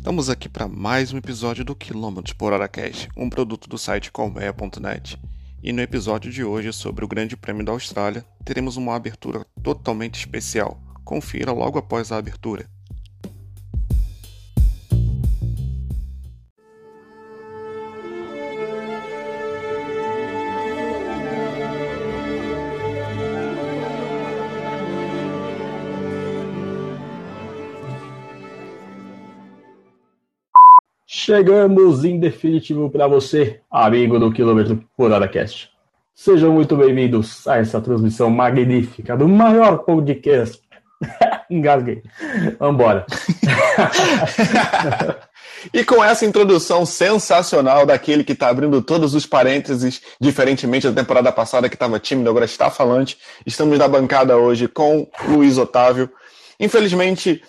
Estamos aqui para mais um episódio do Quilômetros por Hora Cast, um produto do site colmeia.net. E no episódio de hoje sobre o Grande Prêmio da Austrália, teremos uma abertura totalmente especial. Confira logo após a abertura. Chegamos em definitivo para você, amigo do Quilômetro por Hora Cast. Sejam muito bem-vindos a essa transmissão magnífica do maior podcast. Engasguei. Vambora. e com essa introdução sensacional daquele que está abrindo todos os parênteses, diferentemente da temporada passada que estava tímido, agora está falante, estamos na bancada hoje com Luiz Otávio. Infelizmente,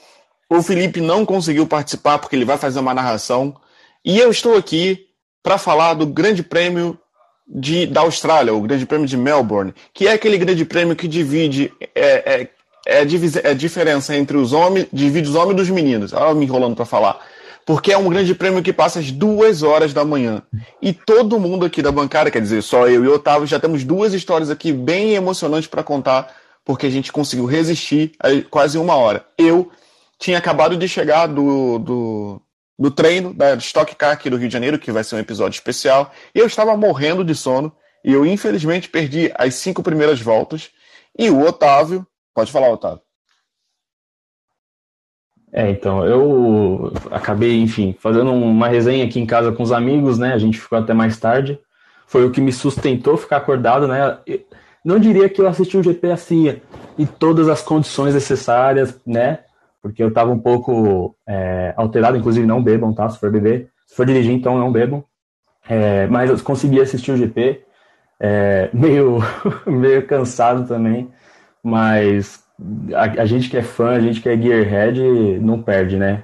o Felipe não conseguiu participar porque ele vai fazer uma narração e eu estou aqui para falar do Grande Prêmio de, da Austrália, o Grande Prêmio de Melbourne, que é aquele grande prêmio que divide é, é, é, a, é diferença entre os homens, divide os homens dos meninos. Olha me enrolando para falar. Porque é um grande prêmio que passa às duas horas da manhã. E todo mundo aqui da bancada, quer dizer, só eu e o Otávio, já temos duas histórias aqui bem emocionantes para contar, porque a gente conseguiu resistir a quase uma hora. Eu tinha acabado de chegar do, do, do treino da Stock Car aqui do Rio de Janeiro, que vai ser um episódio especial, e eu estava morrendo de sono, e eu infelizmente perdi as cinco primeiras voltas, e o Otávio, pode falar, Otávio. É, então, eu acabei, enfim, fazendo uma resenha aqui em casa com os amigos, né? A gente ficou até mais tarde. Foi o que me sustentou ficar acordado, né? Não diria que eu assisti um GP assim, em todas as condições necessárias, né? Porque eu estava um pouco é, alterado, inclusive não bebam, tá? Se for beber, se for dirigir, então não bebam. É, mas eu consegui assistir o GP, é, meio, meio cansado também, mas a, a, gente que é fã, a gente que é gearhead, não perde, né?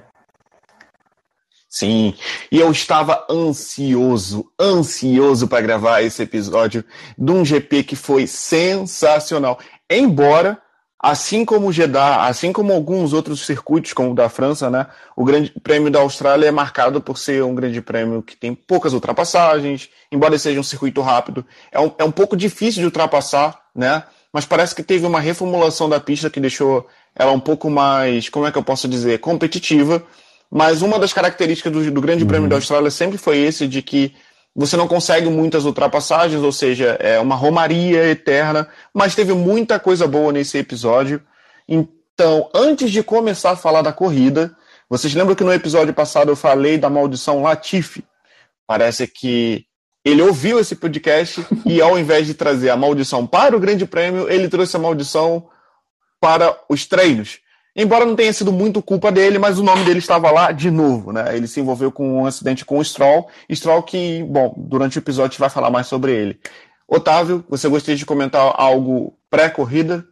Sim, e eu estava ansioso, ansioso para gravar esse episódio de um GP que foi sensacional. Embora Assim como o Jeddah, assim como alguns outros circuitos, como o da França, né? O Grande Prêmio da Austrália é marcado por ser um grande prêmio que tem poucas ultrapassagens, embora seja um circuito rápido. É um, é um pouco difícil de ultrapassar, né? Mas parece que teve uma reformulação da pista que deixou ela um pouco mais, como é que eu posso dizer, competitiva. Mas uma das características do, do Grande Prêmio da uhum. Austrália sempre foi esse de que você não consegue muitas ultrapassagens, ou seja, é uma romaria eterna, mas teve muita coisa boa nesse episódio. Então, antes de começar a falar da corrida, vocês lembram que no episódio passado eu falei da maldição Latifi? Parece que ele ouviu esse podcast e ao invés de trazer a maldição para o Grande Prêmio, ele trouxe a maldição para os treinos. Embora não tenha sido muito culpa dele, mas o nome dele estava lá de novo, né? Ele se envolveu com um acidente com o Stroll. Stroll que, bom, durante o episódio a gente vai falar mais sobre ele. Otávio, você gostaria de comentar algo pré-corrida?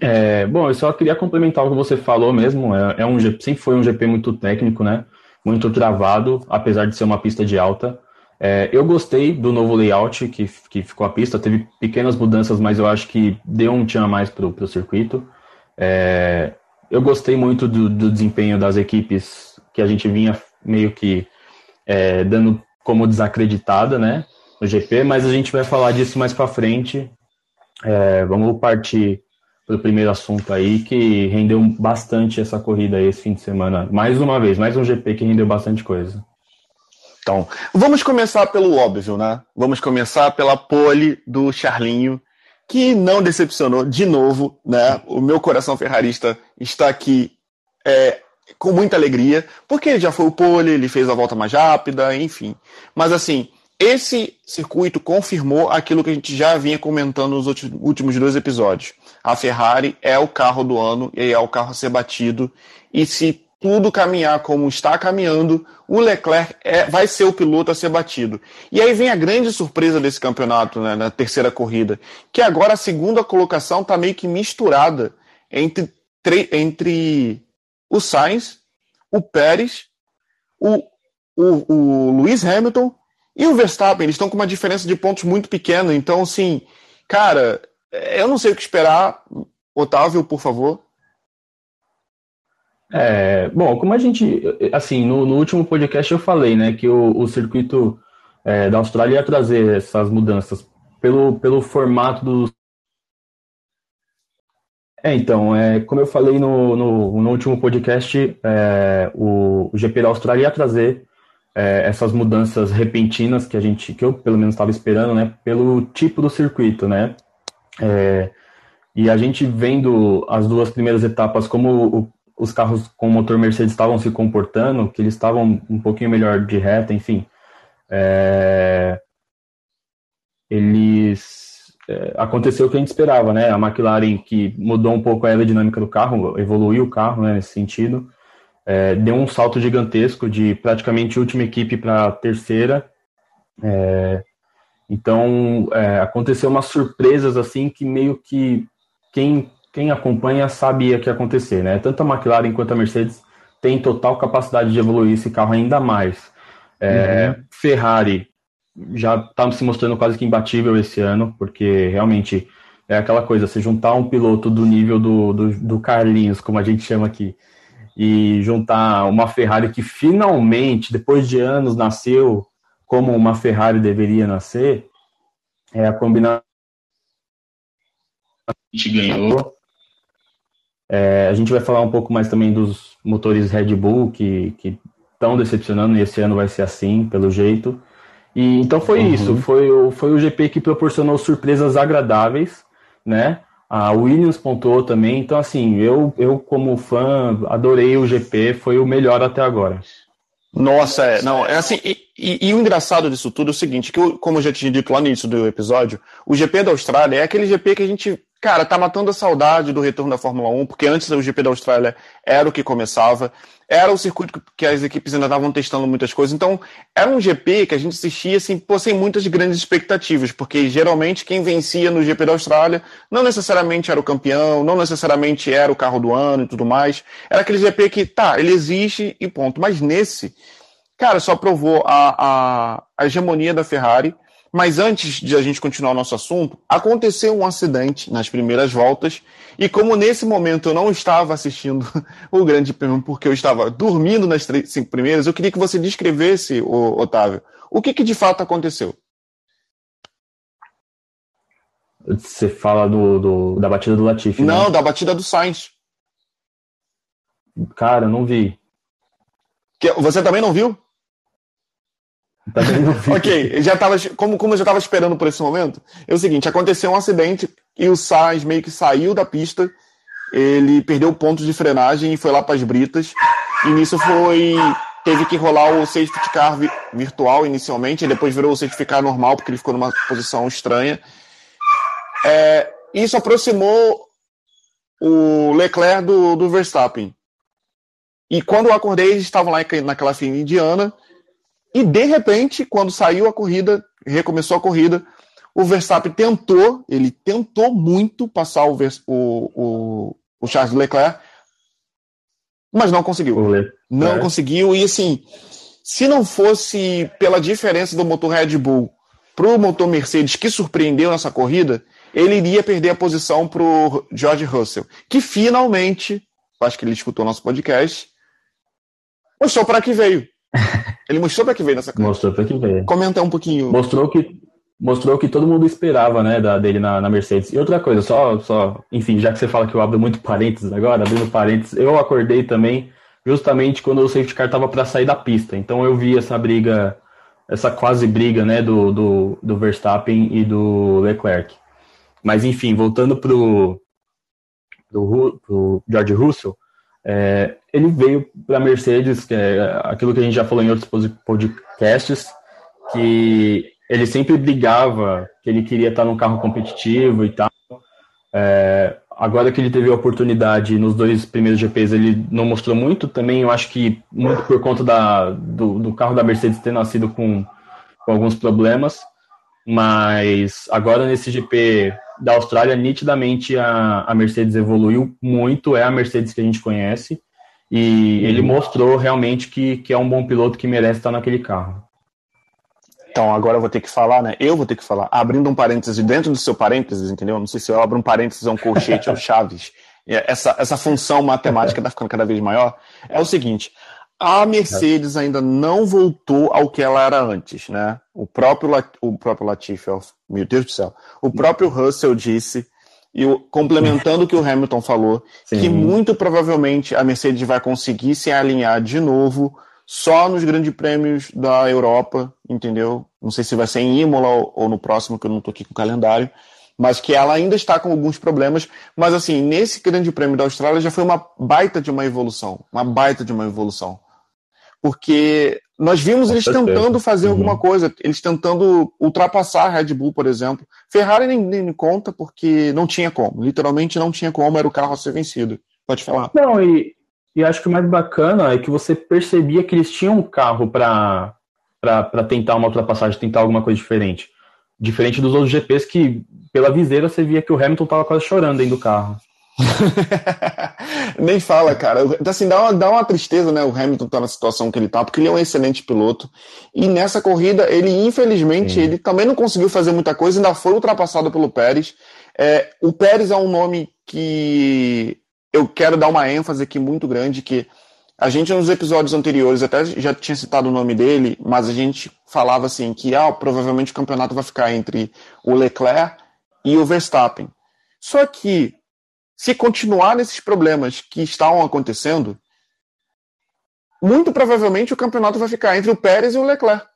É, bom, eu só queria complementar o que você falou mesmo. É, é um sempre foi um GP muito técnico, né? Muito travado, apesar de ser uma pista de alta. É, eu gostei do novo layout que, que ficou a pista, teve pequenas mudanças, mas eu acho que deu um tchan a mais para o circuito. É, eu gostei muito do, do, desempenho das equipes que a gente vinha meio que é, dando como desacreditada né, no GP, mas a gente vai falar disso mais para frente. É, vamos partir para o primeiro assunto aí, que rendeu bastante essa corrida esse fim de semana. Mais uma vez, mais um GP que rendeu bastante coisa. Então, vamos começar pelo óbvio, né? Vamos começar pela pole do Charlinho, que não decepcionou de novo, né? O meu coração ferrarista está aqui é, com muita alegria, porque já foi o pole, ele fez a volta mais rápida, enfim. Mas assim, esse circuito confirmou aquilo que a gente já vinha comentando nos últimos dois episódios. A Ferrari é o carro do ano e é o carro a ser batido. E se tudo caminhar como está caminhando, o Leclerc é, vai ser o piloto a ser batido. E aí vem a grande surpresa desse campeonato, né, na terceira corrida, que agora a segunda colocação está meio que misturada entre, entre o Sainz, o Pérez, o, o, o Lewis Hamilton e o Verstappen. Eles estão com uma diferença de pontos muito pequena. Então, assim, cara, eu não sei o que esperar. Otávio, por favor. É, bom, como a gente, assim, no, no último podcast eu falei, né, que o, o circuito é, da Austrália ia trazer essas mudanças pelo, pelo formato do. É, então, é, como eu falei no, no, no último podcast, é, o, o, GP da Austrália ia trazer é, essas mudanças repentinas que a gente, que eu pelo menos estava esperando, né, pelo tipo do circuito, né. É, e a gente vendo as duas primeiras etapas, como os carros com motor Mercedes estavam se comportando, que eles estavam um pouquinho melhor de reta, enfim. É, eles é, aconteceu o que a gente esperava, né? A McLaren que mudou um pouco a aerodinâmica do carro, evoluiu o carro né, nesse sentido, é, deu um salto gigantesco de praticamente última equipe para terceira. É, então é, aconteceu umas surpresas assim que meio que quem, quem acompanha sabia que ia acontecer, né? Tanto a McLaren quanto a Mercedes têm total capacidade de evoluir esse carro ainda mais. É, uhum. Ferrari já está se mostrando quase que imbatível esse ano, porque realmente é aquela coisa, se juntar um piloto do nível do, do, do Carlinhos, como a gente chama aqui, e juntar uma Ferrari que finalmente, depois de anos, nasceu como uma Ferrari deveria nascer, é a combinação a gente ganhou. É, a gente vai falar um pouco mais também dos motores Red Bull que estão decepcionando e esse ano vai ser assim, pelo jeito. E então foi uhum. isso, foi o, foi o GP que proporcionou surpresas agradáveis, né? A Williams pontuou também, então assim, eu, eu como fã adorei o GP, foi o melhor até agora. Nossa, é, não, é assim, e, e, e, o engraçado disso tudo é o seguinte, que eu, como eu já tinha dito lá no início do episódio, o GP da Austrália é aquele GP que a gente Cara, tá matando a saudade do retorno da Fórmula 1, porque antes o GP da Austrália era o que começava, era o circuito que as equipes ainda estavam testando muitas coisas, então era um GP que a gente assistia assim, pô, sem muitas grandes expectativas, porque geralmente quem vencia no GP da Austrália não necessariamente era o campeão, não necessariamente era o carro do ano e tudo mais, era aquele GP que, tá, ele existe e ponto, mas nesse, cara, só provou a, a, a hegemonia da Ferrari, mas antes de a gente continuar o nosso assunto, aconteceu um acidente nas primeiras voltas, e como nesse momento eu não estava assistindo o Grande Prêmio porque eu estava dormindo nas três, cinco primeiras, eu queria que você descrevesse, Otávio, o que, que de fato aconteceu. Você fala do, do, da batida do Latifi, né? Não, né? da batida do Sainz. Cara, não vi. Você também não viu? Ok, já tava, como, como eu já estava esperando por esse momento, é o seguinte: aconteceu um acidente e o Sainz meio que saiu da pista, ele perdeu pontos de frenagem e foi lá para as britas, e nisso foi. Teve que rolar o safety car vi, virtual inicialmente, e depois virou o safety car normal, porque ele ficou numa posição estranha. É, isso aproximou o Leclerc do, do Verstappen. E quando eu acordei, eles estavam lá naquela fila indiana e de repente, quando saiu a corrida, recomeçou a corrida, o Verstappen tentou, ele tentou muito passar o, o, o, o Charles Leclerc, mas não conseguiu. Não é. conseguiu, e assim, se não fosse pela diferença do motor Red Bull para o motor Mercedes, que surpreendeu nessa corrida, ele iria perder a posição para o George Russell, que finalmente, acho que ele escutou nosso podcast, mostrou para que veio. Ele mostrou para que veio nessa. Mostrou para que veio. Comenta um pouquinho. Mostrou que mostrou que todo mundo esperava, né, da, dele na, na, Mercedes. E outra coisa, só, só, enfim, já que você fala que eu abro muito parênteses agora, abrindo parênteses, eu acordei também justamente quando o safety car estava para sair da pista. Então eu vi essa briga, essa quase briga, né, do, do, do Verstappen e do Leclerc. Mas enfim, voltando pro, pro, pro George Russell, é, ele veio para a Mercedes, que é aquilo que a gente já falou em outros podcasts, que ele sempre brigava, que ele queria estar num carro competitivo e tal. É, agora que ele teve a oportunidade nos dois primeiros GPs, ele não mostrou muito também. Eu acho que muito por conta da, do, do carro da Mercedes ter nascido com, com alguns problemas. Mas agora nesse GP da Austrália, nitidamente a, a Mercedes evoluiu muito, é a Mercedes que a gente conhece, e ele mostrou realmente que, que é um bom piloto que merece estar naquele carro. Então, agora eu vou ter que falar, né? Eu vou ter que falar, abrindo um parêntese dentro do seu parênteses, entendeu? Não sei se eu abro um parênteses, é um colchete ou chaves. essa, essa função matemática está ficando cada vez maior, é o seguinte: a Mercedes ainda não voltou ao que ela era antes, né? O próprio, o próprio Latifi, meu Deus do céu, o próprio Russell disse, e o, complementando o que o Hamilton falou, Sim. que muito provavelmente a Mercedes vai conseguir se alinhar de novo só nos grandes prêmios da Europa, entendeu? Não sei se vai ser em Imola ou, ou no próximo, que eu não estou aqui com o calendário, mas que ela ainda está com alguns problemas. Mas assim, nesse Grande Prêmio da Austrália já foi uma baita de uma evolução, uma baita de uma evolução. Porque nós vimos eles tentando fazer uhum. alguma coisa, eles tentando ultrapassar a Red Bull, por exemplo. Ferrari nem, nem conta porque não tinha como, literalmente não tinha como, era o carro a ser vencido. Pode falar. Não, e, e acho que o mais bacana é que você percebia que eles tinham um carro para tentar uma ultrapassagem, tentar alguma coisa diferente. Diferente dos outros GPs que, pela viseira, você via que o Hamilton tava quase chorando dentro do carro. Nem fala, cara. Assim, dá uma, dá uma tristeza, né? O Hamilton tá na situação que ele tá, porque ele é um excelente piloto. E nessa corrida, ele, infelizmente, Sim. ele também não conseguiu fazer muita coisa, ainda foi ultrapassado pelo Pérez. É, o Pérez é um nome que eu quero dar uma ênfase aqui muito grande, que a gente, nos episódios anteriores, até já tinha citado o nome dele, mas a gente falava assim que ah, provavelmente o campeonato vai ficar entre o Leclerc e o Verstappen. Só que, se continuar nesses problemas que estão acontecendo, muito provavelmente o campeonato vai ficar entre o Pérez e o Leclerc.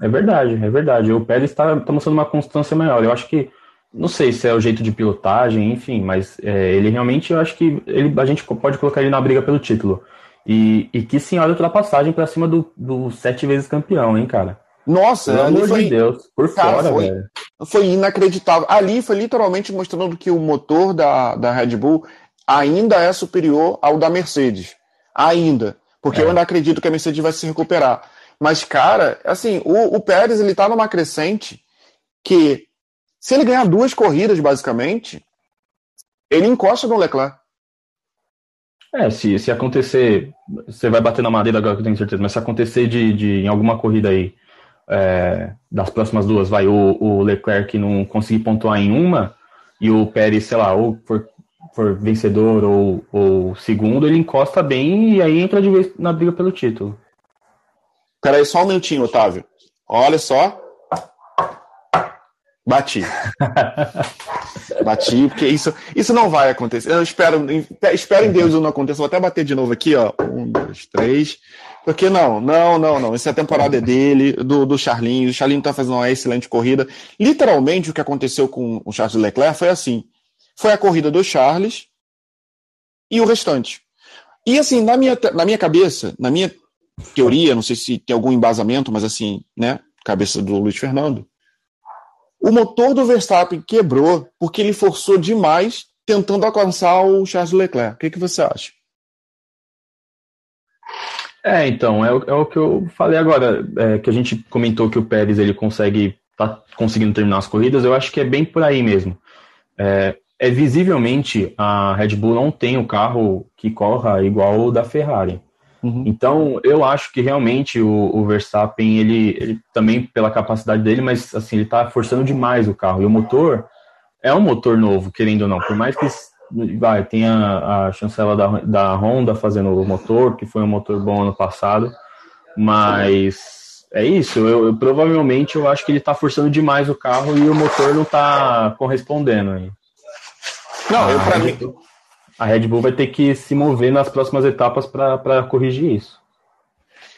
É verdade, é verdade. O Pérez está tá mostrando uma constância maior. Eu acho que não sei se é o jeito de pilotagem, enfim, mas é, ele realmente, eu acho que ele, a gente pode colocar ele na briga pelo título. E, e que senhora ultrapassagem para cima do, do, sete vezes campeão, hein, cara? Nossa, Pelo amor foi, de Deus, por cara, fora, foi, velho. Foi inacreditável. Ali foi literalmente mostrando que o motor da, da Red Bull ainda é superior ao da Mercedes. Ainda. Porque é. eu ainda acredito que a Mercedes vai se recuperar. Mas, cara, assim, o, o Pérez ele tá numa crescente que se ele ganhar duas corridas, basicamente, ele encosta no Leclerc. É, se, se acontecer, você vai bater na madeira agora que eu tenho certeza, mas se acontecer de, de em alguma corrida aí, é, das próximas duas, vai o, o Leclerc não conseguir pontuar em uma, e o Pérez, sei lá, ou for, for vencedor ou, ou segundo, ele encosta bem e aí entra de vez na briga pelo título. Peraí, só um minutinho, Otávio. Olha só. Bati. Bati, porque isso, isso não vai acontecer. Eu espero, espero em Deus não aconteça. Vou até bater de novo aqui, ó. Um, dois, três. Porque não, não, não, não. Essa é a temporada dele, do, do Charlinho. O Charlinho tá fazendo uma excelente corrida. Literalmente, o que aconteceu com o Charles Leclerc foi assim: foi a corrida do Charles e o restante. E assim, na minha, na minha cabeça, na minha teoria, não sei se tem algum embasamento, mas assim, né? Cabeça do Luiz Fernando o motor do Verstappen quebrou porque ele forçou demais tentando alcançar o Charles Leclerc. O que, que você acha? É, então, é o, é o que eu falei agora, é, que a gente comentou que o Pérez ele consegue, tá conseguindo terminar as corridas, eu acho que é bem por aí mesmo. É, é visivelmente a Red Bull não tem o um carro que corra igual o da Ferrari. Uhum. Então, eu acho que realmente o, o Verstappen, ele, ele, também pela capacidade dele, mas assim, ele está forçando demais o carro. E o motor é um motor novo, querendo ou não. Por mais que vai, tenha a chancela da, da Honda fazendo o motor, que foi um motor bom ano passado, mas é isso. Eu, eu provavelmente eu acho que ele está forçando demais o carro e o motor não está correspondendo aí. Não, eu para mim a Red Bull vai ter que se mover nas próximas etapas para corrigir isso.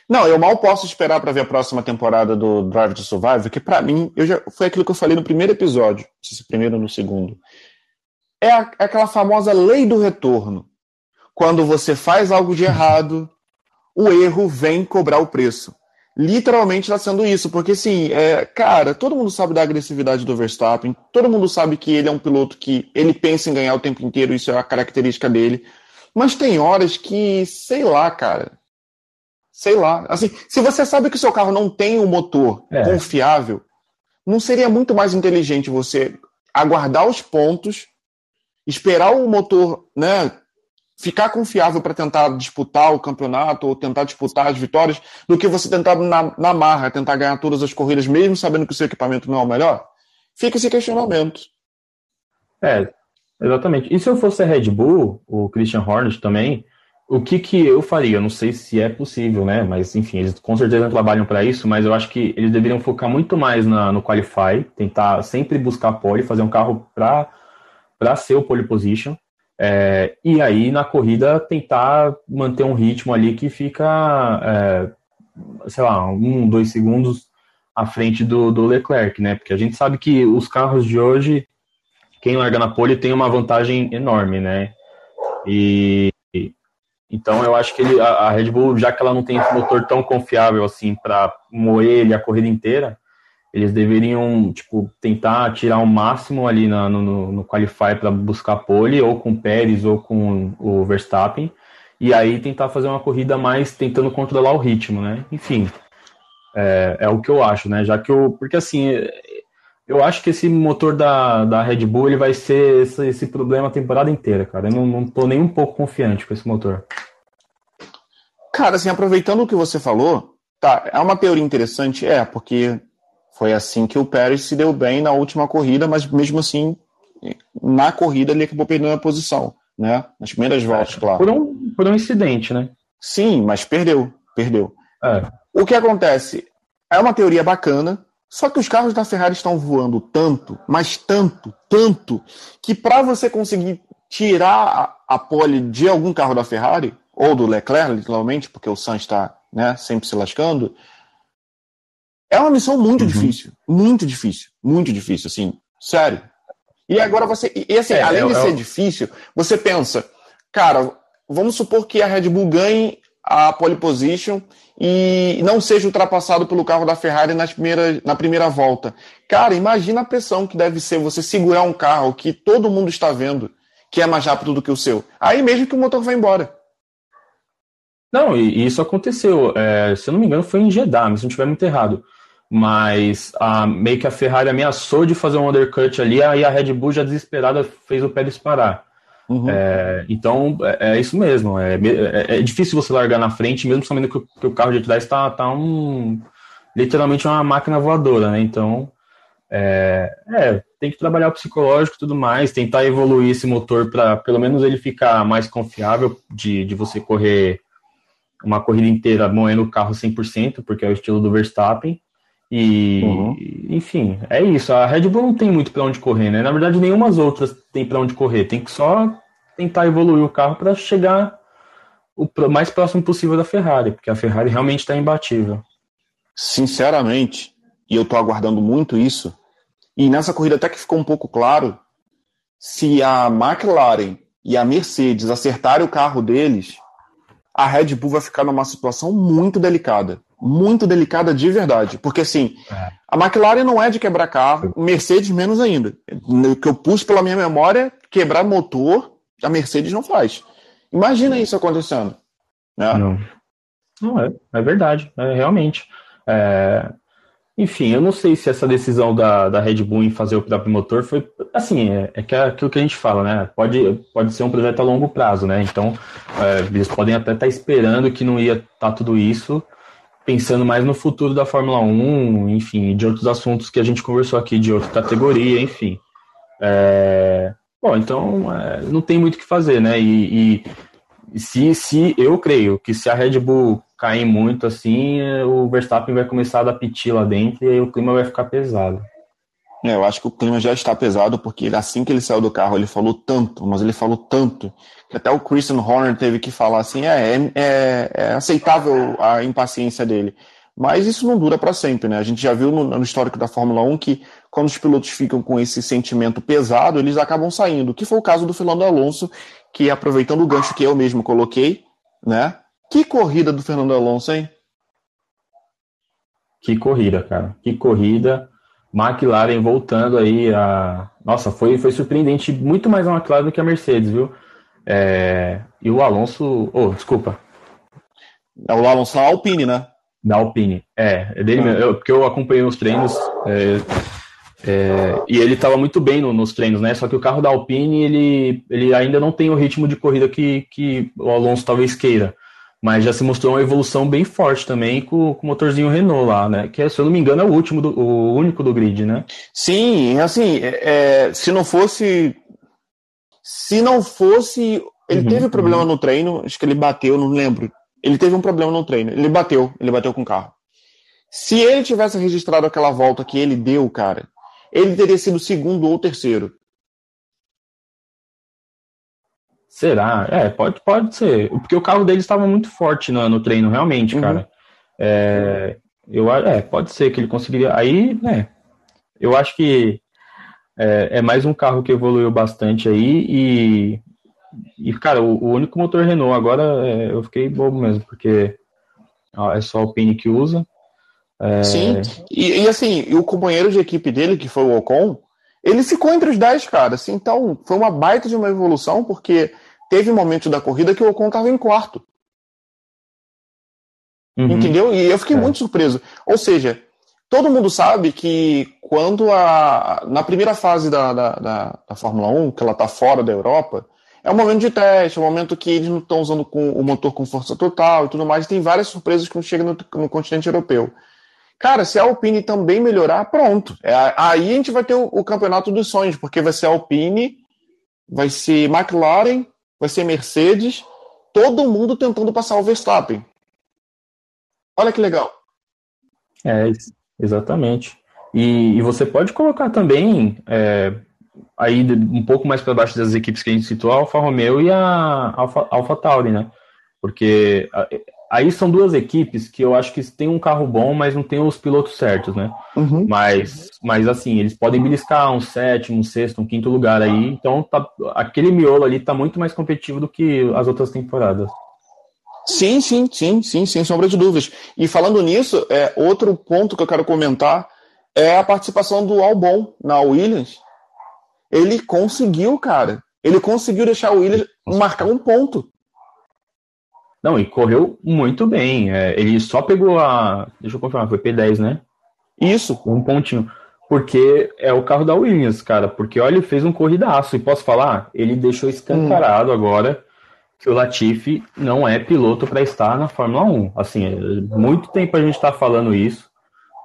Não, eu mal posso esperar para ver a próxima temporada do Drive to Survive, que para mim eu já, foi aquilo que eu falei no primeiro episódio, se primeiro ou no segundo. É, a, é aquela famosa lei do retorno. Quando você faz algo de errado, o erro vem cobrar o preço literalmente está sendo isso, porque assim, é, cara, todo mundo sabe da agressividade do Verstappen, todo mundo sabe que ele é um piloto que ele pensa em ganhar o tempo inteiro, isso é a característica dele. Mas tem horas que, sei lá, cara. Sei lá. Assim, se você sabe que o seu carro não tem um motor é. confiável, não seria muito mais inteligente você aguardar os pontos, esperar o motor, né, ficar confiável para tentar disputar o campeonato ou tentar disputar as vitórias do que você tentar na, na marra, tentar ganhar todas as corridas, mesmo sabendo que o seu equipamento não é o melhor? Fica esse questionamento. É, Exatamente. E se eu fosse a Red Bull, o Christian Hornet também, o que, que eu faria? Eu não sei se é possível, né? Mas, enfim, eles com certeza trabalham para isso, mas eu acho que eles deveriam focar muito mais na, no Qualify, tentar sempre buscar pole, fazer um carro para ser o pole position. É, e aí, na corrida, tentar manter um ritmo ali que fica, é, sei lá, um, dois segundos à frente do, do Leclerc, né? Porque a gente sabe que os carros de hoje, quem larga na pole tem uma vantagem enorme, né? E então eu acho que ele, a, a, Red Bull, já que ela não tem esse motor tão confiável assim para moer ele a corrida inteira, eles deveriam tipo tentar tirar o máximo ali na, no, no Qualify para buscar pole, ou com o Pérez ou com o Verstappen, e aí tentar fazer uma corrida mais tentando controlar o ritmo, né? Enfim, é, é o que eu acho, né? Já que eu, porque assim, eu acho que esse motor da, da Red Bull ele vai ser esse, esse problema a temporada inteira, cara. Eu não, não tô nem um pouco confiante com esse motor. Cara, assim, aproveitando o que você falou, tá, é uma teoria interessante, é, porque foi assim que o Pérez se deu bem na última corrida, mas mesmo assim, na corrida ele acabou perdendo a posição, né? Nas primeiras voltas, claro. Por um, por um incidente, né? Sim, mas perdeu, perdeu. É. O que acontece? É uma teoria bacana, só que os carros da Ferrari estão voando tanto, mas tanto, tanto, que para você conseguir tirar a, a pole de algum carro da Ferrari, ou do Leclerc, literalmente, porque o Sainz está né, sempre se lascando, é uma missão muito uhum. difícil. Muito difícil. Muito difícil, assim. Sério. E agora você. E assim, é, além de ser difícil, você pensa, cara, vamos supor que a Red Bull ganhe a pole position e não seja ultrapassado pelo carro da Ferrari nas primeira, na primeira volta. Cara, imagina a pressão que deve ser você segurar um carro que todo mundo está vendo que é mais rápido do que o seu. Aí mesmo que o motor vai embora. Não, e, isso aconteceu. É, se eu não me engano, foi em Jeddah, mas se não estiver muito errado. Mas a, meio que a Ferrari ameaçou de fazer um undercut ali, aí a Red Bull já desesperada fez o Pérez parar. Uhum. É, então, é, é, isso mesmo. É, é, é, difícil você largar na frente, mesmo sabendo que o, que o carro de trás está tá um, literalmente uma máquina voadora, né? Então, é, é, tem que trabalhar o psicológico e tudo mais, tentar evoluir esse motor para pelo menos ele ficar mais confiável de, de você correr uma corrida inteira moendo o carro 100%, porque é o estilo do Verstappen. E, uhum. enfim, é isso. A Red Bull não tem muito para onde correr, né? Na verdade, nenhuma outras tem para onde correr. Tem que só tentar evoluir o carro para chegar o mais próximo possível da Ferrari, porque a Ferrari realmente está imbatível. Sinceramente, e eu estou aguardando muito isso, e nessa corrida até que ficou um pouco claro, se a McLaren e a Mercedes acertarem o carro deles, a Red Bull vai ficar numa situação muito delicada muito delicada de verdade. Porque, assim, é. a McLaren não é de quebrar carro, Mercedes menos ainda. O que eu pus pela minha memória, quebrar motor, a Mercedes não faz. Imagina isso acontecendo. Né? Não. Não, é, é verdade, é, realmente. É, enfim, eu não sei se essa decisão da, da Red Bull em fazer o próprio motor foi. Assim, é, é que é aquilo que a gente fala, né? Pode, pode ser um projeto a longo prazo, né? Então, é, eles podem até estar esperando que não ia estar tá tudo isso pensando mais no futuro da Fórmula 1, enfim, de outros assuntos que a gente conversou aqui, de outra categoria, enfim. É... Bom, então é, não tem muito o que fazer, né? E, e, se, se eu creio que se a Red Bull cair muito assim, é, o Verstappen vai começar a dar piti lá dentro e aí o clima vai ficar pesado. É, eu acho que o clima já está pesado, porque assim que ele saiu do carro, ele falou tanto, mas ele falou tanto, até o Christian Horner teve que falar assim: é, é, é, é aceitável a impaciência dele. Mas isso não dura para sempre, né? A gente já viu no, no, histórico da Fórmula 1 que quando os pilotos ficam com esse sentimento pesado, eles acabam saindo, que foi o caso do Fernando Alonso, que aproveitando o gancho que eu mesmo coloquei, né? Que corrida do Fernando Alonso, hein? Que corrida, cara. Que corrida. McLaren voltando aí a. Nossa, foi, foi surpreendente muito mais a McLaren do que a Mercedes, viu? É... E o Alonso. Oh, desculpa. É o Alonso da Alpine, né? Da Alpine. É, é dele mesmo. Eu, porque eu acompanhei os treinos. É, é, e ele estava muito bem no, nos treinos, né? Só que o carro da Alpine ele, ele ainda não tem o ritmo de corrida que, que o Alonso talvez queira mas já se mostrou uma evolução bem forte também com, com o motorzinho Renault lá, né? Que, se eu não me engano, é o último, do, o único do grid, né? Sim, assim, é, é, se não fosse Se não fosse. Ele uhum, teve problema uhum. no treino, acho que ele bateu, não lembro. Ele teve um problema no treino. Ele bateu, ele bateu com o carro. Se ele tivesse registrado aquela volta que ele deu, cara, ele teria sido segundo ou terceiro. Será? É, pode, pode ser. Porque o carro dele estava muito forte no, no treino, realmente, uhum. cara. É, eu, é, pode ser que ele conseguiria. Aí, né? Eu acho que é, é mais um carro que evoluiu bastante aí e, e cara, o, o único motor Renault agora é, eu fiquei bobo mesmo, porque é só o Pini que usa. É... Sim, e, e, assim, o companheiro de equipe dele, que foi o Ocon, ele ficou entre os 10 caras. Assim, então, foi uma baita de uma evolução, porque teve momentos da corrida que o Ocon estava em quarto. Uhum. Entendeu? E eu fiquei é. muito surpreso. Ou seja, todo mundo sabe que quando a. Na primeira fase da, da, da, da Fórmula 1, que ela está fora da Europa, é um momento de teste, é um momento que eles não estão usando com, o motor com força total e tudo mais. E tem várias surpresas quando chega no, no continente europeu. Cara, se a Alpine também melhorar, pronto. É, aí a gente vai ter o, o, campeonato dos sonhos, porque vai ser Alpine, vai ser McLaren, vai ser Mercedes, todo mundo tentando passar o Verstappen. Olha que legal. É, exatamente. E, e você pode colocar também, é, aí um pouco mais para baixo das equipes que a gente citou, a Alfa Romeo e a Alfa, Alfa Tauri, né? Porque aí são duas equipes que eu acho que tem um carro bom, mas não tem os pilotos certos, né? Uhum. Mas, mas assim, eles podem beliscar um sétimo, um sexto, um quinto lugar aí. Então tá, aquele miolo ali tá muito mais competitivo do que as outras temporadas. Sim, sim, sim, sim, sem sombra de dúvidas. E falando nisso, é, outro ponto que eu quero comentar é a participação do Albon na Williams. Ele conseguiu, cara. Ele conseguiu deixar o Williams marcar um ponto. Não, e correu muito bem. É, ele só pegou a. Deixa eu confirmar, foi P10, né? Isso. Um pontinho. Porque é o carro da Williams, cara. Porque olha, ele fez um corridaço. E posso falar? Ele deixou escancarado hum. agora que o Latifi não é piloto para estar na Fórmula 1. Assim, é muito tempo a gente está falando isso,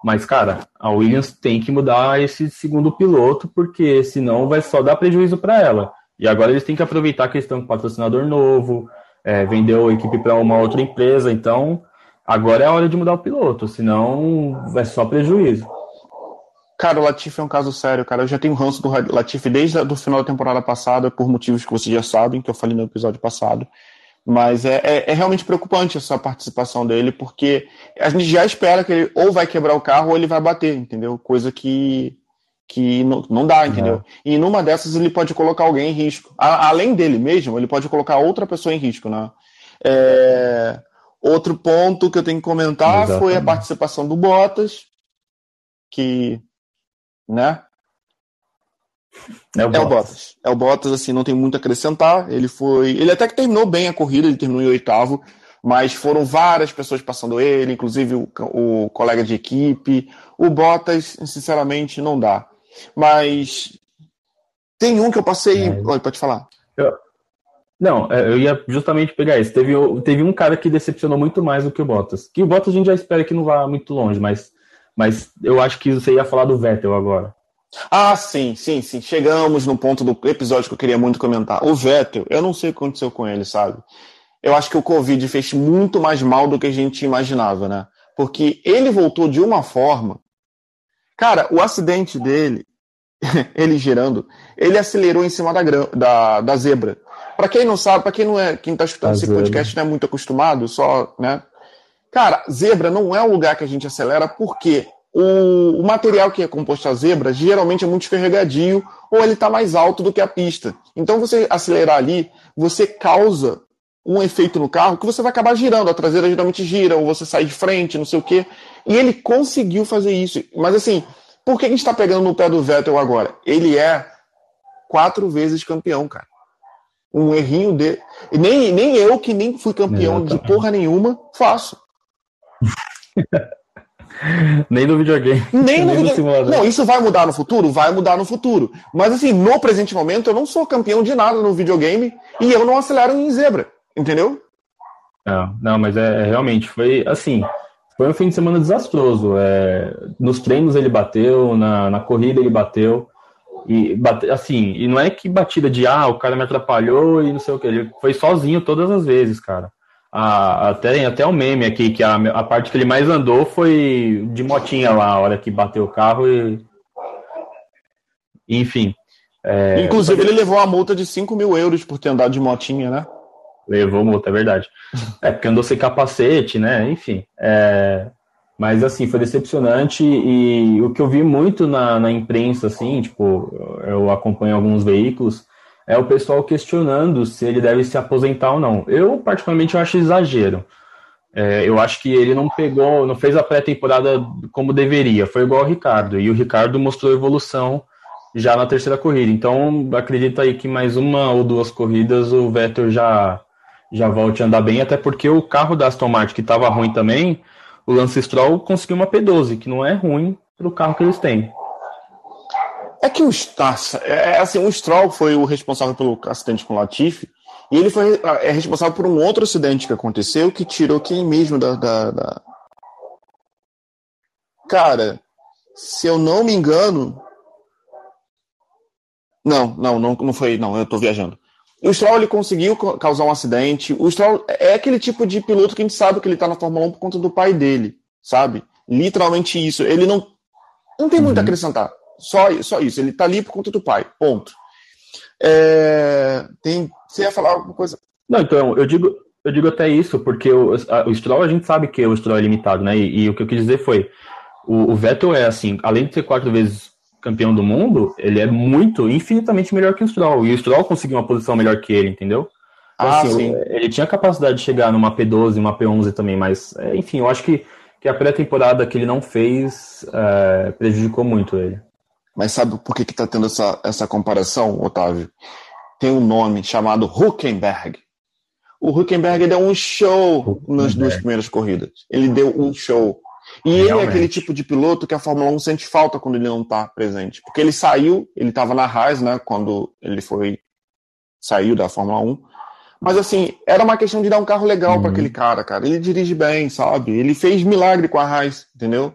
mas, cara, a Williams tem que mudar esse segundo piloto, porque senão vai só dar prejuízo para ela. E agora eles têm que aproveitar que eles estão com patrocinador novo, é, vendeu a equipe para uma outra empresa, então agora é a hora de mudar o piloto, senão vai só prejuízo. Cara, o Latifi é um caso sério, cara. Eu já tenho ranço do Latifi desde o final da temporada passada, por motivos que vocês já sabem, que eu falei no episódio passado. Mas é, é, é, realmente preocupante essa participação dele, porque a gente já espera que ele ou vai quebrar o carro ou ele vai bater, entendeu? Coisa que, que não, não dá, entendeu? Uhum. E numa dessas ele pode colocar alguém em risco. A, além dele mesmo, ele pode colocar outra pessoa em risco, né? É, outro ponto que eu tenho que comentar Exatamente. foi a participação do Bottas, que né? É o, é o Bottas. É o Bottas, assim, não tem muito a acrescentar. Ele foi. Ele até que terminou bem a corrida, ele terminou em oitavo, mas foram várias pessoas passando ele, inclusive o, o colega de equipe. O Bottas, sinceramente, não dá. Mas tem um que eu passei. É. Oi, pode falar. Eu... Não, é, eu ia justamente pegar isso. Teve, teve um cara que decepcionou muito mais do que o Bottas. Que o Bottas a gente já espera que não vá muito longe, mas mas eu acho que você ia falar do Vettel agora. Ah, sim, sim, sim. Chegamos no ponto do episódio que eu queria muito comentar. O Vettel, eu não sei o que aconteceu com ele, sabe? Eu acho que o Covid fez muito mais mal do que a gente imaginava, né? Porque ele voltou de uma forma. Cara, o acidente dele, ele girando, ele acelerou em cima da, da, da zebra. Para quem não sabe, para quem não é, quem tá escutando a esse zebra. podcast não é muito acostumado, só, né? Cara, zebra não é o lugar que a gente acelera porque o, o material que é composto a zebra geralmente é muito escorregadio ou ele está mais alto do que a pista. Então você acelerar ali, você causa um efeito no carro que você vai acabar girando. A traseira geralmente gira, ou você sai de frente, não sei o quê. E ele conseguiu fazer isso. Mas assim, por que a gente está pegando no pé do Vettel agora? Ele é quatro vezes campeão, cara. Um errinho de. Nem, nem eu, que nem fui campeão de porra nenhuma, faço. Nem no videogame. Nem no, videogame. Não, isso vai mudar no futuro? Vai mudar no futuro. Mas assim, no presente momento, eu não sou campeão de nada no videogame e eu não acelero em zebra. Entendeu? Não, não mas é, é realmente foi assim. Foi um fim de semana desastroso. É, nos treinos ele bateu, na, na corrida ele bateu. E assim, e não é que batida de ah, o cara me atrapalhou e não sei o que, ele foi sozinho todas as vezes, cara. Ah, até, até o um meme aqui, que a, a parte que ele mais andou foi de motinha lá, a hora que bateu o carro e. Enfim. É... Inclusive, ele levou a multa de 5 mil euros por ter andado de motinha, né? Levou multa, é verdade. É, porque andou sem capacete, né? Enfim. É... Mas, assim, foi decepcionante e o que eu vi muito na, na imprensa, assim, tipo, eu acompanho alguns veículos, é o pessoal questionando se ele deve se aposentar ou não. Eu, particularmente, eu acho exagero. É, eu acho que ele não pegou, não fez a pré-temporada como deveria. Foi igual ao Ricardo. E o Ricardo mostrou evolução já na terceira corrida. Então, acredito aí que mais uma ou duas corridas o Vettel já, já volte a andar bem, até porque o carro da Aston Martin, que estava ruim também, o Lance Stroll conseguiu uma P12, que não é ruim para o carro que eles têm. É que o, é, é, assim, o Stroll foi o responsável pelo acidente com o Latifi, e ele foi é responsável por um outro acidente que aconteceu que tirou quem mesmo da, da, da... Cara, se eu não me engano. Não, não, não, não foi. Não, eu tô viajando. O Stroll ele conseguiu causar um acidente. O Stroll é aquele tipo de piloto que a gente sabe que ele tá na Fórmula 1 por conta do pai dele, sabe? Literalmente isso. Ele não, não tem muito a uhum. acrescentar. Só, só isso. Ele tá ali por conta do pai. Ponto. É, tem, você ia falar alguma coisa? Não, então, eu digo, eu digo até isso, porque o, a, o Stroll, a gente sabe que o Stroll é limitado, né? E, e o que eu quis dizer foi: o, o Vettel é assim, além de ser quatro vezes campeão do mundo, ele é muito, infinitamente melhor que o Stroll. E o Stroll conseguiu uma posição melhor que ele, entendeu? Então, ah, assim, sim. Ele tinha capacidade de chegar numa P12, uma P11 também, mas, é, enfim, eu acho que, que a pré-temporada que ele não fez é, prejudicou muito ele. Mas sabe por que está tendo essa, essa comparação, Otávio? Tem um nome chamado Huckenberg. O Huckenberg deu um show nas duas primeiras corridas. Ele deu um show. E Realmente. ele é aquele tipo de piloto que a Fórmula 1 sente falta quando ele não está presente. Porque ele saiu, ele estava na Haas, né, quando ele foi saiu da Fórmula 1. Mas assim, era uma questão de dar um carro legal uhum. para aquele cara, cara. Ele dirige bem, sabe? Ele fez milagre com a Haas, entendeu?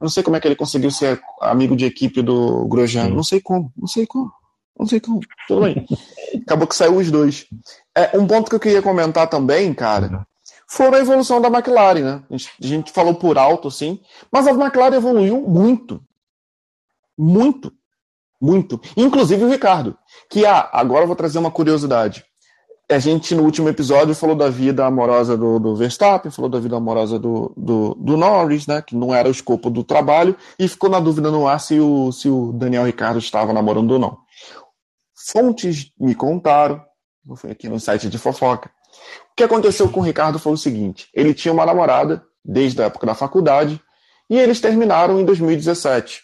Não sei como é que ele conseguiu ser amigo de equipe do Grosjean. Não sei como, não sei como. Não sei como. Tudo bem. Acabou que saiu os dois. É, um ponto que eu queria comentar também, cara, uhum foi a evolução da McLaren, né? A gente, a gente falou por alto, assim, mas a McLaren evoluiu muito. Muito. Muito. Inclusive o Ricardo. Que, ah, agora eu vou trazer uma curiosidade. A gente, no último episódio, falou da vida amorosa do, do Verstappen, falou da vida amorosa do, do, do, Norris, né? Que não era o escopo do trabalho, e ficou na dúvida no ar se o, se o Daniel Ricardo estava namorando ou não. Fontes me contaram, foi aqui no site de fofoca, o que aconteceu com o Ricardo foi o seguinte: ele tinha uma namorada desde a época da faculdade e eles terminaram em 2017.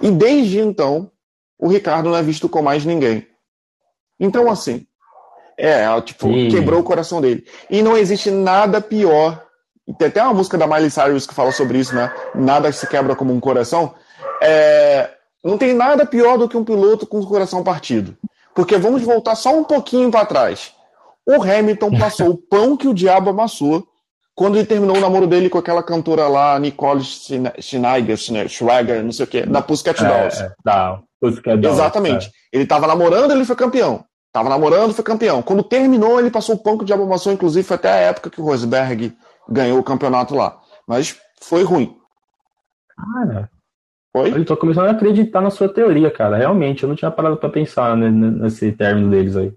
E desde então, o Ricardo não é visto com mais ninguém. Então, assim, é, tipo, Sim. quebrou o coração dele. E não existe nada pior. Tem até uma música da Miley Cyrus que fala sobre isso, né? Nada se quebra como um coração. É, não tem nada pior do que um piloto com o coração partido. Porque vamos voltar só um pouquinho para trás. O Hamilton passou o pão que o diabo amassou quando ele terminou o namoro dele com aquela cantora lá, Nicole Schneider, Schwager, não sei o que, da Pussycat é, Dolls. É, da Pussycat Dolls. Exatamente. É. Ele estava namorando, ele foi campeão. Tava namorando, foi campeão. Quando terminou, ele passou o pão que o diabo amassou, inclusive foi até a época que o Rosberg ganhou o campeonato lá. Mas foi ruim. Cara, foi? Eu tô começando a acreditar na sua teoria, cara. Realmente, eu não tinha parado para pensar nesse término deles aí.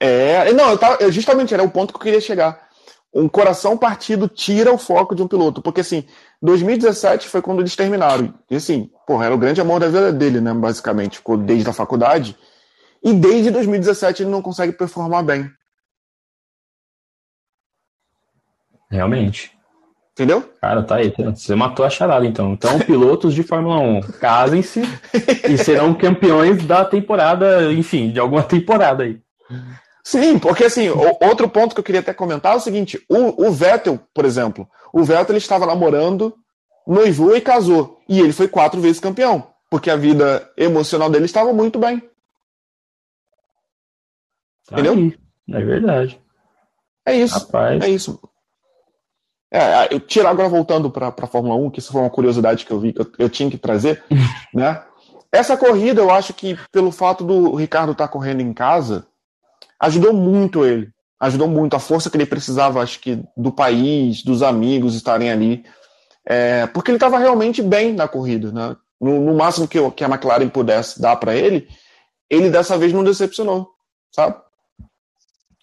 É, não, eu tava, justamente era o ponto que eu queria chegar. Um coração partido tira o foco de um piloto, porque assim, 2017 foi quando eles terminaram. E assim, porra, era o grande amor da vida dele, né, basicamente, ficou desde a faculdade. E desde 2017 ele não consegue performar bem. Realmente. Entendeu? Cara, tá aí. Você matou a charada, então. Então, pilotos de Fórmula 1, casem-se e serão campeões da temporada, enfim, de alguma temporada aí. Sim, porque assim, outro ponto que eu queria até comentar é o seguinte: o, o Vettel, por exemplo, o Vettel ele estava namorando, noivou e casou. E ele foi quatro vezes campeão, porque a vida emocional dele estava muito bem. Entendeu? Aí, é verdade. É isso. Rapaz. É isso. É, eu tiro agora voltando para a Fórmula 1, que isso foi uma curiosidade que eu vi que eu, eu tinha que trazer, né? essa corrida, eu acho que pelo fato do Ricardo estar tá correndo em casa, ajudou muito ele. Ajudou muito. A força que ele precisava, acho que, do país, dos amigos estarem ali. É, porque ele estava realmente bem na corrida. Né? No, no máximo que, que, a McLaren pudesse dar para ele, ele dessa vez não decepcionou, sabe?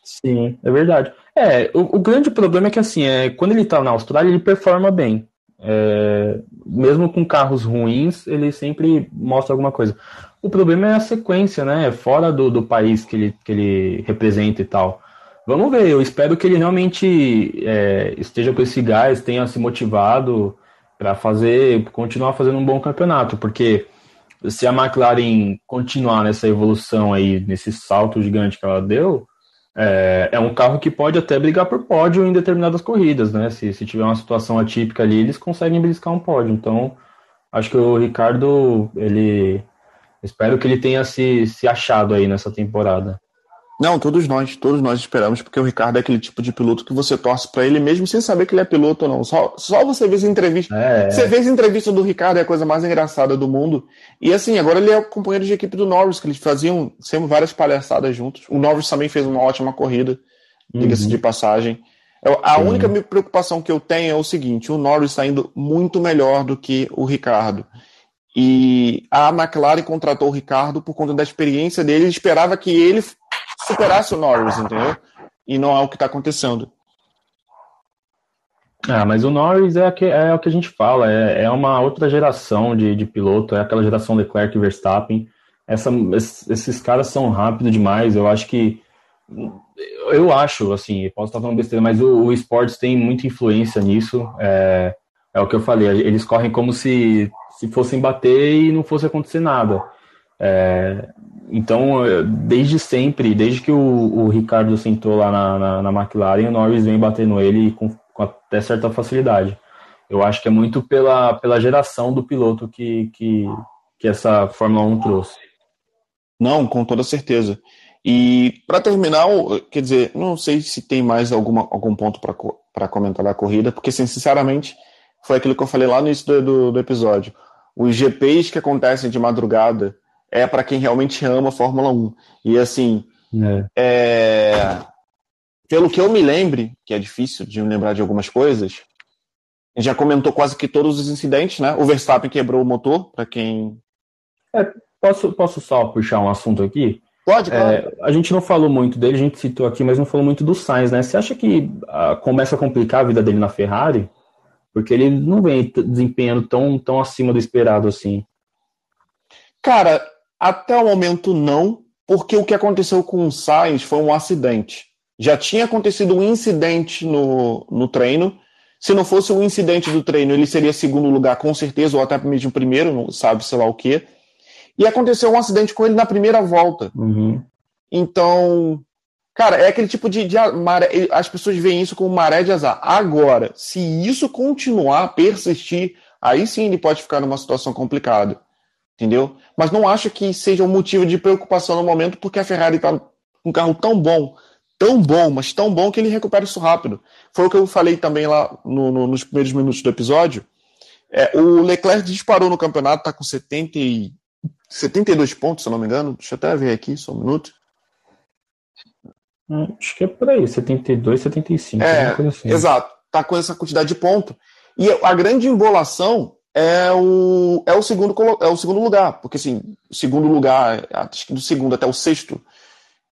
Sim, é verdade. É, o, o grande problema é que assim, é, quando ele está na Austrália, ele performa bem. É, mesmo com carros ruins, ele sempre mostra alguma coisa. O problema é a sequência, né? Fora do, do país que ele, que ele representa e tal. Vamos ver, eu espero que ele realmente é, esteja com esse gás, tenha se motivado para fazer, continuar fazendo um bom campeonato, porque se a McLaren continuar nessa evolução aí, nesse salto gigante que ela deu, é, é, um carro que pode até brigar por pódio em determinadas corridas, né? Se, se tiver uma situação atípica ali, eles conseguem briscar um pódio. Então, acho que o Ricardo, ele. Espero que ele tenha se, se achado aí nessa temporada. Não, todos nós, todos nós esperamos, porque o Ricardo é aquele tipo de piloto que você torce para ele mesmo sem saber que ele é piloto ou não. Só, só você vê as entrevistas. É. Você vê as entrevistas do Ricardo, é a coisa mais engraçada do mundo. E assim, agora ele é o companheiro de equipe do Norris, que eles faziam sempre várias palhaçadas juntos. O Norris também fez uma ótima corrida, diga-se uhum. de passagem. A Sim. única preocupação que eu tenho é o seguinte: o Norris está indo muito melhor do que o Ricardo. E a McLaren contratou o Ricardo por conta da experiência dele, esperava que ele superasse o Norris, entendeu? E não é o que está acontecendo. Ah, mas o Norris é, que, é o que a gente fala, é, é uma outra geração de, de piloto, é aquela geração Leclerc e Verstappen. Essa, esses caras são rápidos demais, eu acho que. Eu acho, assim, posso estar falando besteira, mas o, o tem muita influência nisso. É, é o que eu falei, eles correm como se, se fossem bater e não fosse acontecer nada. É, então, desde sempre, desde que o, o Ricardo sentou lá na, na, na, McLaren, o Norris vem batendo ele com, com, até certa facilidade. Eu acho que é muito pela, pela geração do piloto que, que, que essa Fórmula 1 trouxe. Não, com toda certeza. E para terminar, quer dizer, não sei se tem mais alguma, algum ponto para comentar da corrida, porque, assim, sinceramente, foi aquilo que eu falei lá no início do, do, do episódio. Os GPs que acontecem de madrugada é para quem realmente ama a Fórmula 1. E assim, é. É... pelo que eu me lembre, que é difícil de me lembrar de algumas coisas, já comentou quase que todos os incidentes, né? O Verstappen quebrou o motor, para quem. É, posso, posso só puxar um assunto aqui? Pode, claro. É, a gente não falou muito dele, a gente citou aqui, mas não falou muito do Sainz, né? Você acha que ah, começa a complicar a vida dele na Ferrari? Porque ele não vem desempenhando tão, tão acima do esperado assim. Cara, até o momento, não, porque o que aconteceu com o Sainz foi um acidente. Já tinha acontecido um incidente no, no treino. Se não fosse o um incidente do treino, ele seria segundo lugar, com certeza, ou até mesmo primeiro, não sabe sei lá o quê. E aconteceu um acidente com ele na primeira volta. Uhum. Então, cara, é aquele tipo de, de maré, as pessoas veem isso como maré de azar. Agora, se isso continuar, persistir, aí sim ele pode ficar numa situação complicada entendeu? Mas não acho que seja um motivo de preocupação no momento, porque a Ferrari está com um carro tão bom, tão bom, mas tão bom que ele recupera isso rápido. Foi o que eu falei também lá no, no, nos primeiros minutos do episódio. É, o Leclerc disparou no campeonato, está com 70 e, 72 pontos, se eu não me engano. Deixa eu até ver aqui, só um minuto. Hum, acho que é por aí, 72, 75. É, assim. exato. Tá com essa quantidade de ponto. E a grande embolação é o, é o, segundo, é o segundo lugar, porque assim, segundo lugar, acho que do segundo até o sexto,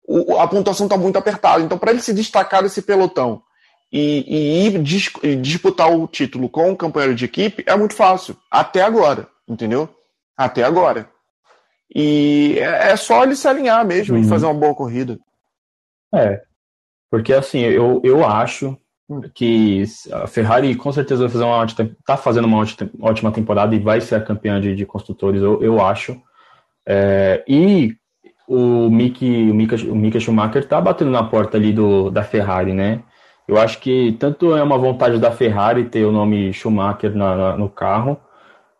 o, a pontuação está muito apertada. Então, para ele se destacar desse pelotão e, e ir dis, e disputar o título com o companheiro de equipe é muito fácil, até agora, entendeu? Até agora. E é, é só ele se alinhar mesmo uhum. e fazer uma boa corrida. É, porque assim, eu, eu acho que a Ferrari com certeza vai fazer uma ótima, tá fazendo uma ótima temporada e vai ser a campeã de, de construtores, eu, eu acho. É, e o Mick, o Mika, o Mika Schumacher tá batendo na porta ali do, da Ferrari, né? Eu acho que tanto é uma vontade da Ferrari ter o nome Schumacher na, na, no carro,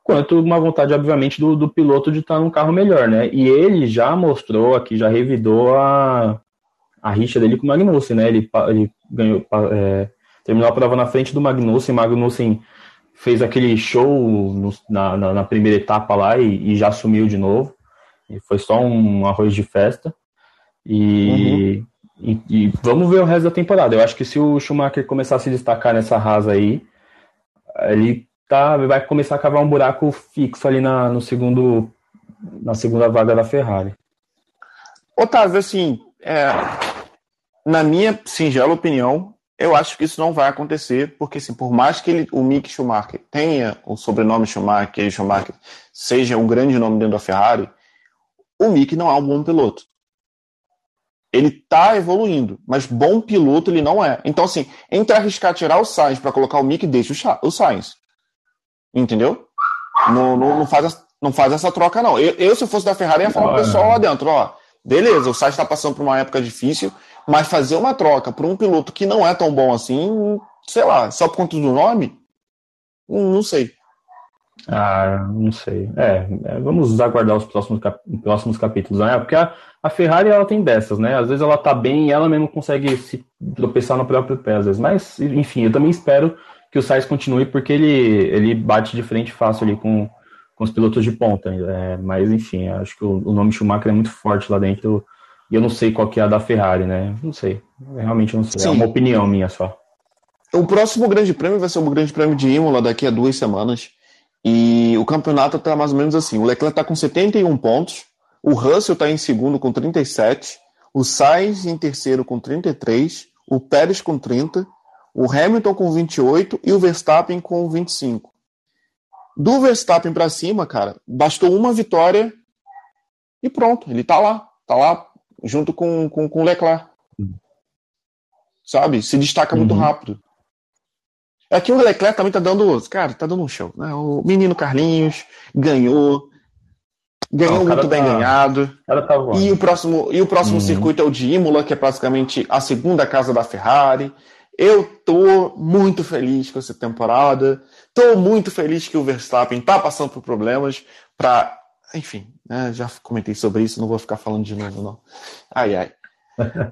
quanto uma vontade, obviamente, do, do piloto de estar num carro melhor, né? E ele já mostrou aqui, já revidou a, a rixa dele com o Magnussen, né? Ele, ele ganhou, é, terminou a prova na frente do Magnussen. Magnussen fez aquele show no, na, na, na, primeira etapa lá e, e, já sumiu de novo. E foi só um arroz de festa. E, uhum. e, e, vamos ver o resto da temporada. Eu acho que se o Schumacher começar a se destacar nessa rasa aí, ele tá, vai começar a cavar um buraco fixo ali na, no segundo, na segunda vaga da Ferrari. Otávio, assim, é, na minha singela opinião, eu acho que isso não vai acontecer, porque assim, por mais que ele, o Mick Schumacher tenha o sobrenome Schumacher e Schumacher seja um grande nome dentro da Ferrari, o Mick não é um bom piloto. Ele está evoluindo, mas bom piloto ele não é. Então, assim, entre arriscar tirar o Sainz para colocar o Mick, deixa o Sainz. Entendeu? Não, não, não, faz, não faz essa troca, não. Eu, eu se fosse da Ferrari, ia falar pro pessoal lá dentro, ó, beleza, o Sainz está passando por uma época difícil, mas fazer uma troca por um piloto que não é tão bom assim, sei lá, só por conta do nome, não sei. Ah, não sei. É, é vamos aguardar os próximos, cap próximos capítulos, né? Porque a, a, Ferrari ela tem dessas, né? Às vezes ela tá bem e ela mesmo consegue se tropeçar no próprio pé, às vezes. Mas, enfim, eu também espero que o Sainz continue porque ele, ele bate de frente fácil ali com, com os pilotos de ponta. É, mas, enfim, acho que o, o nome Schumacher é muito forte lá dentro e eu não sei qual que é a da Ferrari, né? Não sei. Realmente não sei. É Sim. É uma opinião minha só. O próximo grande prêmio vai ser o grande prêmio de Imola daqui a duas semanas. E o campeonato está mais ou menos assim. O Leclerc está com 71 pontos. O Russell está em segundo com 37. O Sainz em terceiro com 33. O Pérez com 30. O Hamilton com 28 e o Verstappen com 25. Do Verstappen para cima, cara, bastou uma vitória e pronto, ele tá lá, tá lá junto com, com, com o Leclerc. Sabe? Se destaca muito uhum. rápido. É que o Leclerc também tá dando. Cara, tá dando um show. Né? O menino Carlinhos ganhou. Ganhou Não, muito bem tá, ganhado. Tá e o próximo, e o próximo uhum. circuito é o de Imola, que é praticamente a segunda casa da Ferrari. Eu tô muito feliz com essa temporada. Tô muito feliz que o Verstappen tá passando por problemas para enfim, né, já comentei sobre isso, não vou ficar falando de novo, não. Ai, ai.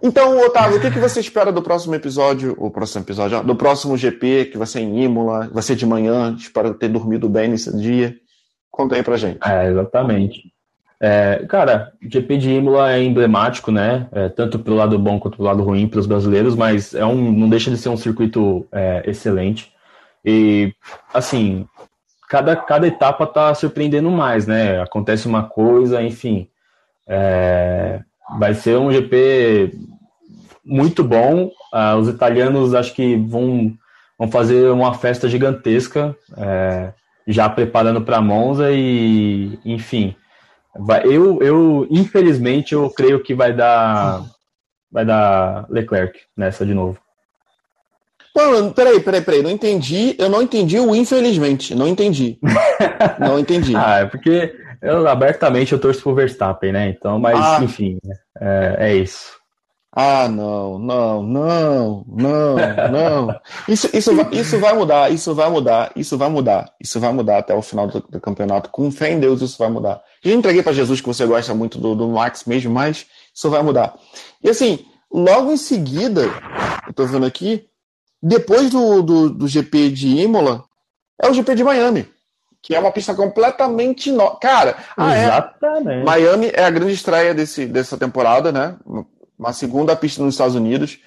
Então, Otávio, o que, que você espera do próximo episódio, o próximo episódio, do próximo GP, que vai ser em Imola, vai ser de manhã, espero ter dormido bem nesse dia. Conta aí pra gente. É, exatamente. É, cara, o GP de Imola é emblemático, né? É, tanto pelo lado bom quanto pelo lado ruim para os brasileiros, mas é um, não deixa de ser um circuito é, excelente. E, assim, cada, cada etapa está surpreendendo mais, né? Acontece uma coisa, enfim. É, vai ser um GP muito bom. Ah, os italianos acho que vão, vão fazer uma festa gigantesca, é, já preparando para Monza e, enfim. Vai, eu, eu, infelizmente, eu creio que vai dar, vai dar Leclerc nessa de novo. Não, peraí, peraí, peraí. Não entendi. Eu não entendi o infelizmente. Não entendi. não entendi. ah, é porque eu abertamente eu torço pro Verstappen, né? Então, mas ah. enfim, é, é, isso. Ah, não, não, não, não, não. Isso, isso, vai, isso vai mudar, isso vai mudar, isso vai mudar, isso vai mudar até o final do, do campeonato. Com fé em Deus, isso vai mudar. Já entreguei para Jesus que você gosta muito do, do Max mesmo, mas isso vai mudar. E assim, logo em seguida, eu tô vendo aqui, depois do, do, do GP de Imola, é o GP de Miami, que é uma pista completamente nova. Cara, ah, é. Exatamente. É. Miami é a grande estreia desse, dessa temporada, né? Uma segunda pista nos Estados Unidos.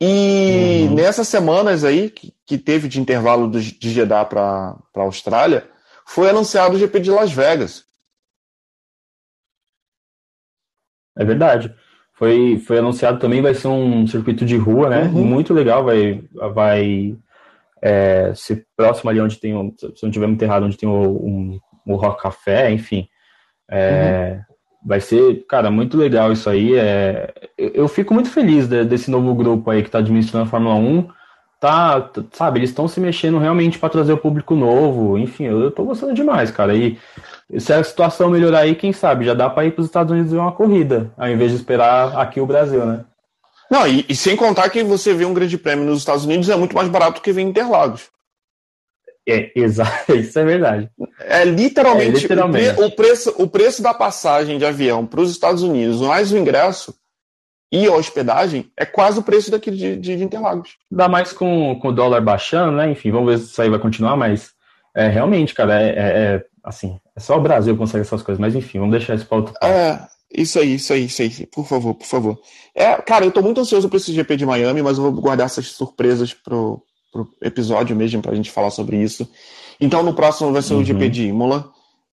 E uhum. nessas semanas aí, que, que teve de intervalo do, de Jeddah para a Austrália, foi anunciado o GP de Las Vegas. É verdade. Foi, foi anunciado também, vai ser um circuito de rua, né? Uhum. Muito legal, vai, vai é, ser próximo ali onde tem, o, se não tiver muito errado, onde tem o, um, o Rock Café, enfim. É, uhum. Vai ser, cara, muito legal isso aí. É, eu, eu fico muito feliz de, desse novo grupo aí que está administrando a Fórmula 1. Tá, sabe, eles estão se mexendo realmente para trazer o público novo. Enfim, eu, eu tô gostando demais, cara. E se a situação melhorar aí, quem sabe, já dá para ir para os Estados Unidos ver uma corrida, ao invés de esperar aqui o Brasil, né? Não, e, e, sem contar que você vê um grande prêmio nos Estados Unidos é muito mais barato que ver em Interlagos. É, exato, isso é verdade. É literalmente, é, literalmente. O, pre, o, preço, o preço da passagem de avião para os Estados Unidos, mais o ingresso e a hospedagem, é quase o preço daqui de, de, de Interlagos. Dá mais com, com o dólar baixando, né? Enfim, vamos ver se isso aí vai continuar, mas É, realmente, cara, é, é, é, assim, é só o Brasil que consegue essas coisas, mas enfim, vamos deixar isso para outro É, isso aí, isso aí, isso aí, por favor, por favor. É, cara, eu tô muito ansioso para esse GP de Miami, mas eu vou guardar essas surpresas pro, pro episódio mesmo, pra gente falar sobre isso. Então, no próximo vai ser o GP uhum. de Imola.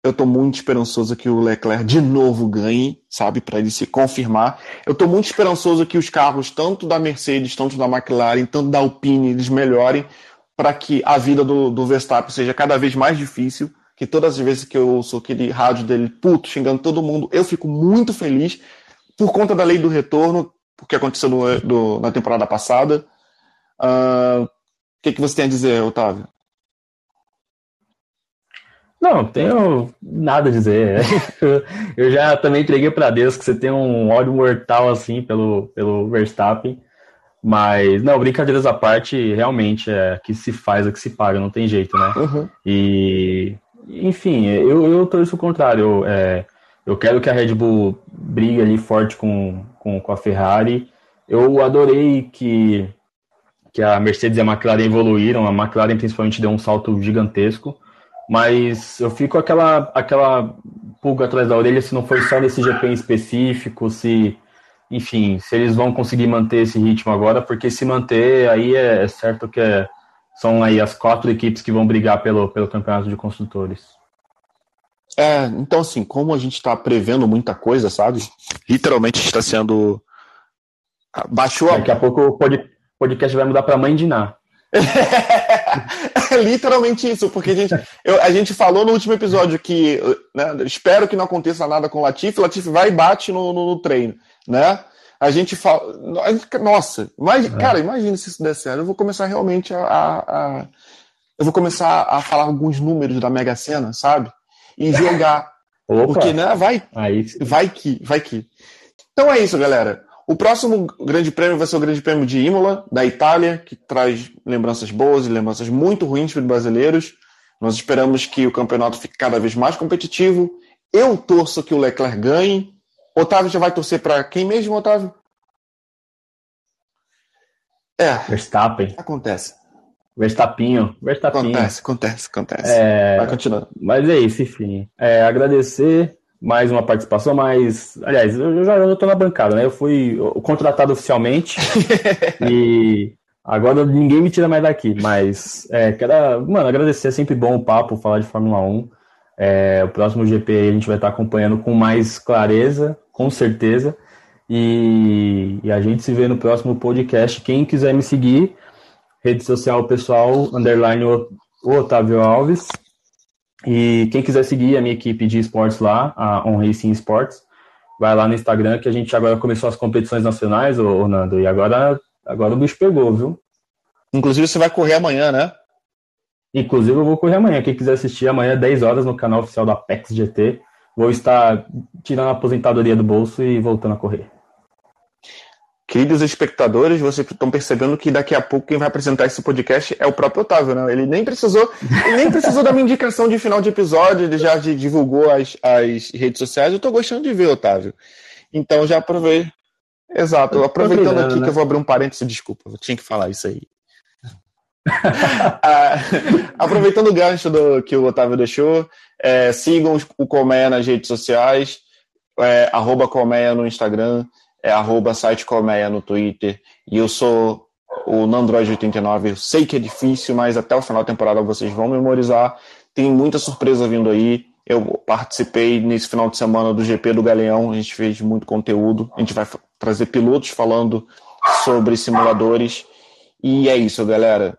Eu tô muito esperançoso que o Leclerc de novo ganhe, sabe, para ele se confirmar. Eu tô muito esperançoso que os carros, tanto da Mercedes, tanto da McLaren, tanto da Alpine, eles melhorem para que a vida do, do Verstappen seja cada vez mais difícil. Que todas as vezes que eu ouço aquele rádio dele, puto, xingando todo mundo, eu fico muito feliz por conta da lei do retorno, porque aconteceu no, do, na temporada passada. Uh, o que, que você tem a dizer, Otávio? Não, tenho nada a dizer. Eu já também entreguei para Deus que você tem um ódio mortal assim pelo, pelo Verstappen. Mas, não, brincadeiras à parte, realmente é que se faz o que se paga, não tem jeito, né? Uhum. E, enfim, eu, eu torço o contrário. Eu, é, eu quero que a Red Bull brigue ali forte com, com, com a Ferrari. Eu adorei que, que a Mercedes e a McLaren evoluíram. A McLaren, principalmente, deu um salto gigantesco. Mas eu fico aquela, aquela pulga atrás da orelha se não foi só nesse GP em específico, se, enfim, se eles vão conseguir manter esse ritmo agora, porque se manter, aí é, é certo que é, são aí as quatro equipes que vão brigar pelo, pelo campeonato de construtores. É, então assim, como a gente está prevendo muita coisa, sabe? Literalmente está sendo. Baixou a. Daqui a pouco o podcast vai mudar para mãe de Ná. é literalmente isso, porque a gente, eu, a gente falou no último episódio que né, espero que não aconteça nada com o Latif, o Latif vai e bate no, no, no treino, né? A gente fala. Nossa, mas, é. cara, imagina se isso der certo. Eu vou começar realmente a, a, a, Eu vou começar a falar alguns números da Mega Sena, sabe? E jogar. Porque, né, vai. Aí, vai que, vai que. Então é isso, galera. O próximo grande prêmio vai ser o Grande Prêmio de Imola, da Itália, que traz lembranças boas e lembranças muito ruins para os brasileiros. Nós esperamos que o campeonato fique cada vez mais competitivo. Eu torço que o Leclerc ganhe. Otávio já vai torcer para quem mesmo, Otávio? É. Verstappen. Acontece. Verstappinho. Verstappinho. Acontece, acontece, acontece. É... Vai continuando. Mas é isso, enfim. É, agradecer mais uma participação, mas, aliás, eu já estou na bancada, né? Eu fui contratado oficialmente e agora ninguém me tira mais daqui, mas é, quero, mano, agradecer, é sempre bom o papo, falar de Fórmula 1. É, o próximo GP a gente vai estar acompanhando com mais clareza, com certeza. E, e, a gente se vê no próximo podcast. Quem quiser me seguir, rede social pessoal, underline o Otávio Alves. E quem quiser seguir a minha equipe de esportes lá, a On Racing Sports, vai lá no Instagram que a gente agora começou as competições nacionais, ô, Nando, e agora, agora o bicho pegou, viu? Inclusive você vai correr amanhã, né? Inclusive eu vou correr amanhã. Quem quiser assistir amanhã, 10 horas, no canal oficial da PEX GT. Vou estar tirando a aposentadoria do bolso e voltando a correr. Queridos espectadores, vocês estão percebendo que daqui a pouco quem vai apresentar esse podcast é o próprio Otávio, né? Ele nem precisou, ele nem precisou da minha indicação de final de episódio, ele já divulgou as, as redes sociais. Eu estou gostando de ver, Otávio. Então já aprovei. Exato, aproveitando aqui né? que eu vou abrir um parênteses, desculpa, eu tinha que falar isso aí. ah, aproveitando o gancho do, que o Otávio deixou, é, sigam o Colmeia nas redes sociais, é, arroba Colmeia no Instagram, é arroba site Colmeia no Twitter. E eu sou o Nandroid89. Eu sei que é difícil, mas até o final da temporada vocês vão memorizar. Tem muita surpresa vindo aí. Eu participei nesse final de semana do GP do Galeão. A gente fez muito conteúdo. A gente vai trazer pilotos falando sobre simuladores. E é isso, galera.